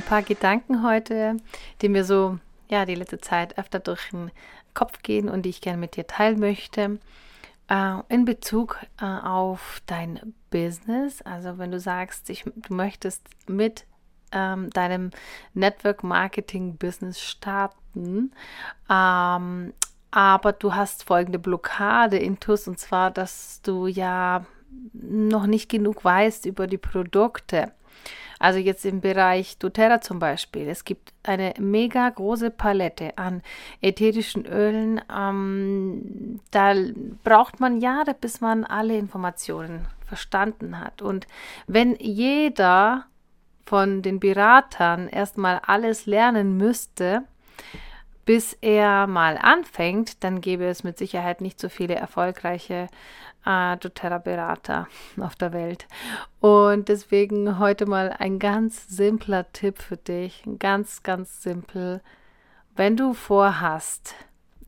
Ein paar Gedanken heute, die mir so ja die letzte Zeit öfter durch den Kopf gehen und die ich gerne mit dir teilen möchte. Äh, in Bezug äh, auf dein Business, also wenn du sagst, ich, du möchtest mit ähm, deinem Network Marketing Business starten, ähm, aber du hast folgende Blockade in TUS und zwar, dass du ja noch nicht genug weißt über die Produkte. Also jetzt im Bereich doTERRA zum Beispiel. Es gibt eine mega große Palette an ätherischen Ölen. Ähm, da braucht man Jahre, bis man alle Informationen verstanden hat. Und wenn jeder von den Beratern erstmal alles lernen müsste, bis er mal anfängt, dann gäbe es mit Sicherheit nicht so viele erfolgreiche äh, doTERRA-Berater auf der Welt. Und deswegen heute mal ein ganz simpler Tipp für dich, ganz, ganz simpel. Wenn du vorhast,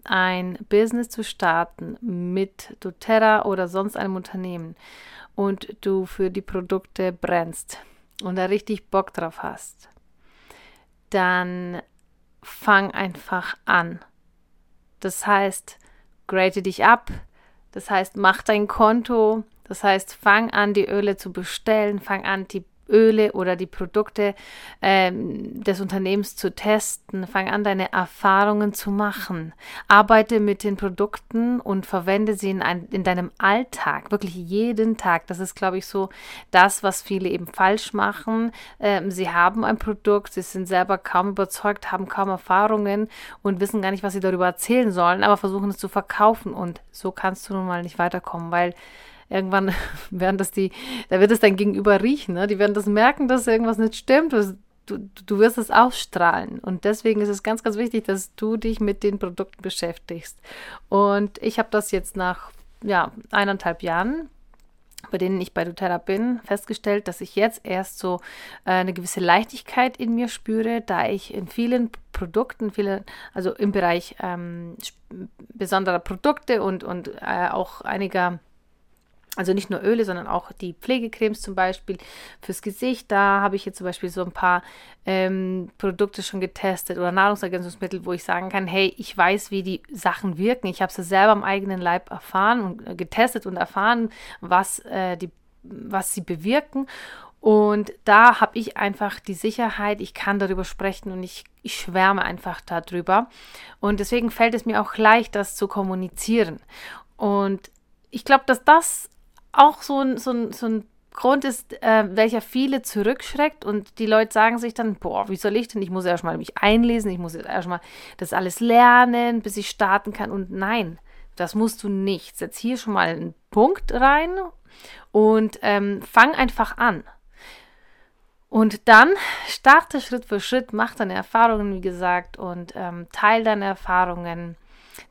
ein Business zu starten mit doTERRA oder sonst einem Unternehmen und du für die Produkte brennst und da richtig Bock drauf hast, dann fang einfach an. Das heißt, grade dich ab, das heißt, mach dein Konto. Das heißt, fang an, die Öle zu bestellen, fang an, die Öle oder die Produkte ähm, des Unternehmens zu testen. Fang an, deine Erfahrungen zu machen. Arbeite mit den Produkten und verwende sie in, ein, in deinem Alltag, wirklich jeden Tag. Das ist, glaube ich, so das, was viele eben falsch machen. Ähm, sie haben ein Produkt, sie sind selber kaum überzeugt, haben kaum Erfahrungen und wissen gar nicht, was sie darüber erzählen sollen, aber versuchen es zu verkaufen. Und so kannst du nun mal nicht weiterkommen, weil irgendwann werden das die, da wird es dein Gegenüber riechen, ne? die werden das merken, dass irgendwas nicht stimmt. Du, du, wirst es ausstrahlen. Und deswegen ist es ganz, ganz wichtig, dass du dich mit den Produkten beschäftigst. Und ich habe das jetzt nach ja, eineinhalb Jahren bei denen ich bei doTERRA bin, festgestellt, dass ich jetzt erst so äh, eine gewisse Leichtigkeit in mir spüre, da ich in vielen Produkten, viele, also im Bereich ähm, besonderer Produkte und, und äh, auch einiger also nicht nur Öle, sondern auch die Pflegecremes zum Beispiel fürs Gesicht. Da habe ich jetzt zum Beispiel so ein paar ähm, Produkte schon getestet oder Nahrungsergänzungsmittel, wo ich sagen kann, hey, ich weiß, wie die Sachen wirken. Ich habe sie selber am eigenen Leib erfahren und äh, getestet und erfahren, was, äh, die, was sie bewirken. Und da habe ich einfach die Sicherheit, ich kann darüber sprechen und ich, ich schwärme einfach darüber. Und deswegen fällt es mir auch leicht, das zu kommunizieren. Und ich glaube, dass das auch so ein, so ein, so ein Grund ist, äh, welcher viele zurückschreckt und die Leute sagen sich dann, boah, wie soll ich denn? Ich muss erstmal mich einlesen, ich muss erstmal das alles lernen, bis ich starten kann. Und nein, das musst du nicht. Setz hier schon mal einen Punkt rein und ähm, fang einfach an. Und dann starte Schritt für Schritt, mach deine Erfahrungen, wie gesagt, und ähm, teile deine Erfahrungen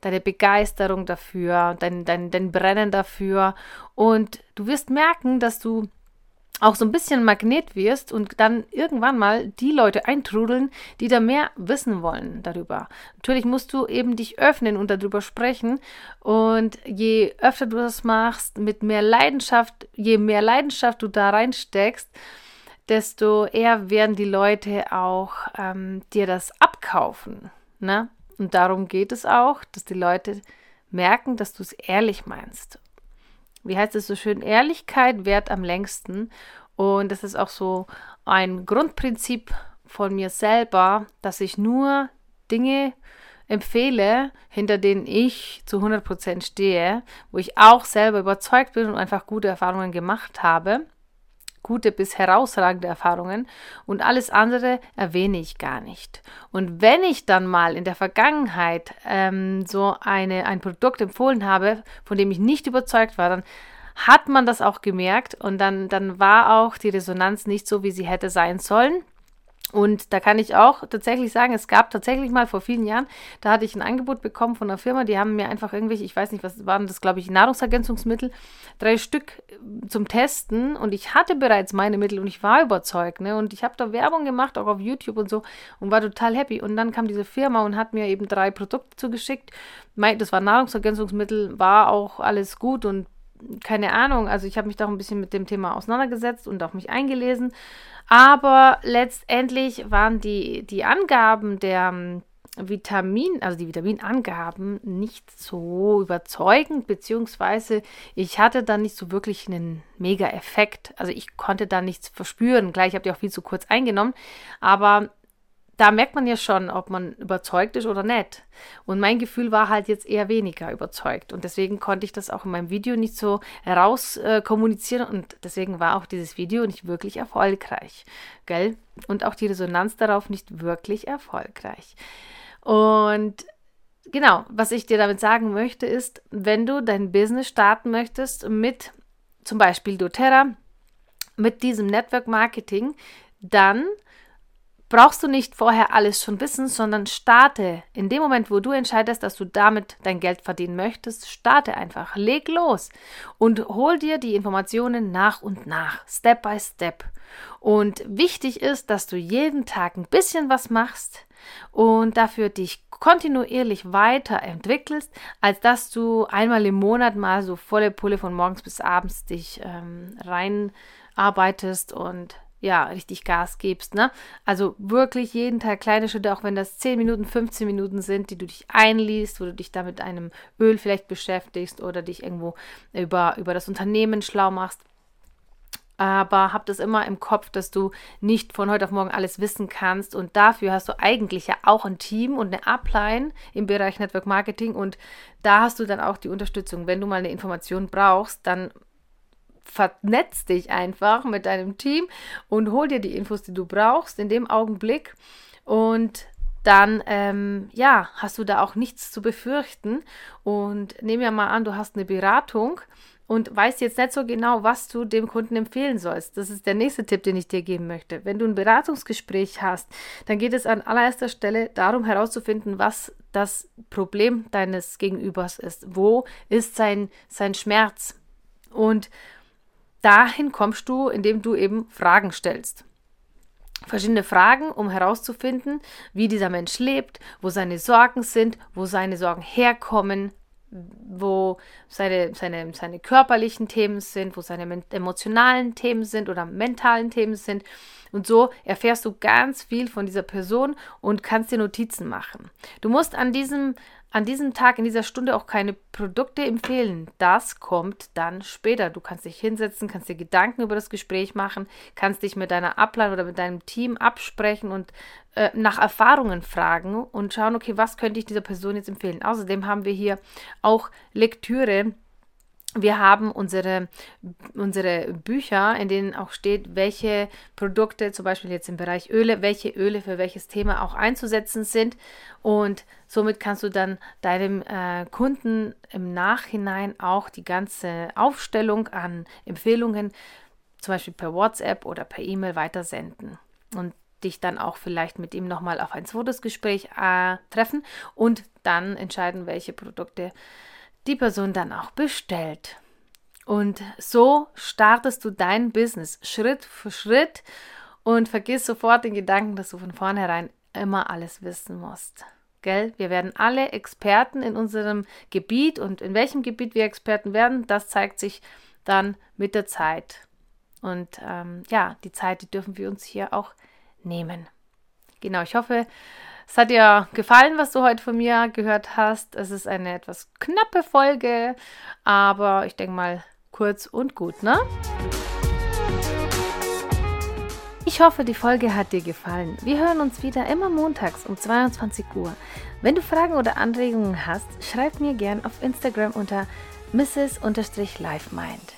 deine Begeisterung dafür, dein, dein, dein Brennen dafür. Und du wirst merken, dass du auch so ein bisschen Magnet wirst und dann irgendwann mal die Leute eintrudeln, die da mehr wissen wollen darüber. Natürlich musst du eben dich öffnen und darüber sprechen und je öfter du das machst, mit mehr Leidenschaft, je mehr Leidenschaft du da reinsteckst, desto eher werden die Leute auch ähm, dir das abkaufen. Ne? Und darum geht es auch, dass die Leute merken, dass du es ehrlich meinst. Wie heißt es so schön? Ehrlichkeit wert am längsten. Und das ist auch so ein Grundprinzip von mir selber, dass ich nur Dinge empfehle, hinter denen ich zu 100% stehe, wo ich auch selber überzeugt bin und einfach gute Erfahrungen gemacht habe gute bis herausragende Erfahrungen und alles andere erwähne ich gar nicht. Und wenn ich dann mal in der Vergangenheit ähm, so eine, ein Produkt empfohlen habe, von dem ich nicht überzeugt war, dann hat man das auch gemerkt und dann, dann war auch die Resonanz nicht so, wie sie hätte sein sollen. Und da kann ich auch tatsächlich sagen, es gab tatsächlich mal vor vielen Jahren, da hatte ich ein Angebot bekommen von einer Firma, die haben mir einfach irgendwelche, ich weiß nicht, was waren das, glaube ich, Nahrungsergänzungsmittel, drei Stück äh, zum Testen und ich hatte bereits meine Mittel und ich war überzeugt, ne? Und ich habe da Werbung gemacht, auch auf YouTube und so und war total happy. Und dann kam diese Firma und hat mir eben drei Produkte zugeschickt. Das war Nahrungsergänzungsmittel, war auch alles gut und keine Ahnung, also ich habe mich da auch ein bisschen mit dem Thema auseinandergesetzt und auch mich eingelesen. Aber letztendlich waren die, die Angaben der ähm, Vitamin, also die Vitaminangaben nicht so überzeugend, beziehungsweise ich hatte da nicht so wirklich einen Mega-Effekt. Also ich konnte da nichts verspüren. Gleich habt ihr auch viel zu kurz eingenommen. Aber da merkt man ja schon, ob man überzeugt ist oder nicht. Und mein Gefühl war halt jetzt eher weniger überzeugt. Und deswegen konnte ich das auch in meinem Video nicht so heraus äh, kommunizieren. Und deswegen war auch dieses Video nicht wirklich erfolgreich. Gell? Und auch die Resonanz darauf nicht wirklich erfolgreich. Und genau, was ich dir damit sagen möchte, ist, wenn du dein Business starten möchtest mit zum Beispiel doTERRA, mit diesem Network Marketing, dann brauchst du nicht vorher alles schon wissen, sondern starte. In dem Moment, wo du entscheidest, dass du damit dein Geld verdienen möchtest, starte einfach. Leg los und hol dir die Informationen nach und nach, Step by Step. Und wichtig ist, dass du jeden Tag ein bisschen was machst und dafür dich kontinuierlich weiterentwickelst, als dass du einmal im Monat mal so volle Pulle von morgens bis abends dich ähm, reinarbeitest und ja, richtig Gas gibst, ne? Also wirklich jeden Tag kleine Schritte, auch wenn das 10 Minuten, 15 Minuten sind, die du dich einliest, wo du dich da mit einem Öl vielleicht beschäftigst oder dich irgendwo über, über das Unternehmen schlau machst. Aber hab das immer im Kopf, dass du nicht von heute auf morgen alles wissen kannst. Und dafür hast du eigentlich ja auch ein Team und eine Upline im Bereich Network Marketing. Und da hast du dann auch die Unterstützung. Wenn du mal eine Information brauchst, dann vernetz dich einfach mit deinem Team und hol dir die Infos, die du brauchst in dem Augenblick. Und dann, ähm, ja, hast du da auch nichts zu befürchten. Und nehmen wir mal an, du hast eine Beratung und weißt jetzt nicht so genau, was du dem Kunden empfehlen sollst. Das ist der nächste Tipp, den ich dir geben möchte. Wenn du ein Beratungsgespräch hast, dann geht es an allererster Stelle darum herauszufinden, was das Problem deines Gegenübers ist. Wo ist sein, sein Schmerz? Und dahin kommst du, indem du eben Fragen stellst. Verschiedene Fragen, um herauszufinden, wie dieser Mensch lebt, wo seine Sorgen sind, wo seine Sorgen herkommen, wo seine, seine, seine körperlichen Themen sind, wo seine emotionalen Themen sind oder mentalen Themen sind. Und so erfährst du ganz viel von dieser Person und kannst dir Notizen machen. Du musst an diesem an diesem Tag, in dieser Stunde auch keine Produkte empfehlen. Das kommt dann später. Du kannst dich hinsetzen, kannst dir Gedanken über das Gespräch machen, kannst dich mit deiner Ablein oder mit deinem Team absprechen und äh, nach Erfahrungen fragen und schauen, okay, was könnte ich dieser Person jetzt empfehlen. Außerdem haben wir hier auch Lektüre wir haben unsere, unsere Bücher, in denen auch steht, welche Produkte, zum Beispiel jetzt im Bereich Öle, welche Öle für welches Thema auch einzusetzen sind. Und somit kannst du dann deinem äh, Kunden im Nachhinein auch die ganze Aufstellung an Empfehlungen, zum Beispiel per WhatsApp oder per E-Mail weitersenden. Und dich dann auch vielleicht mit ihm nochmal auf ein zweites Gespräch äh, treffen und dann entscheiden, welche Produkte die Person dann auch bestellt. Und so startest du dein Business Schritt für Schritt und vergiss sofort den Gedanken, dass du von vornherein immer alles wissen musst. Gell? Wir werden alle Experten in unserem Gebiet und in welchem Gebiet wir Experten werden, das zeigt sich dann mit der Zeit. Und ähm, ja, die Zeit, die dürfen wir uns hier auch nehmen. Genau, ich hoffe, es hat dir gefallen, was du heute von mir gehört hast. Es ist eine etwas knappe Folge, aber ich denke mal kurz und gut, ne? Ich hoffe, die Folge hat dir gefallen. Wir hören uns wieder immer montags um 22 Uhr. Wenn du Fragen oder Anregungen hast, schreib mir gern auf Instagram unter mrs-lifemind.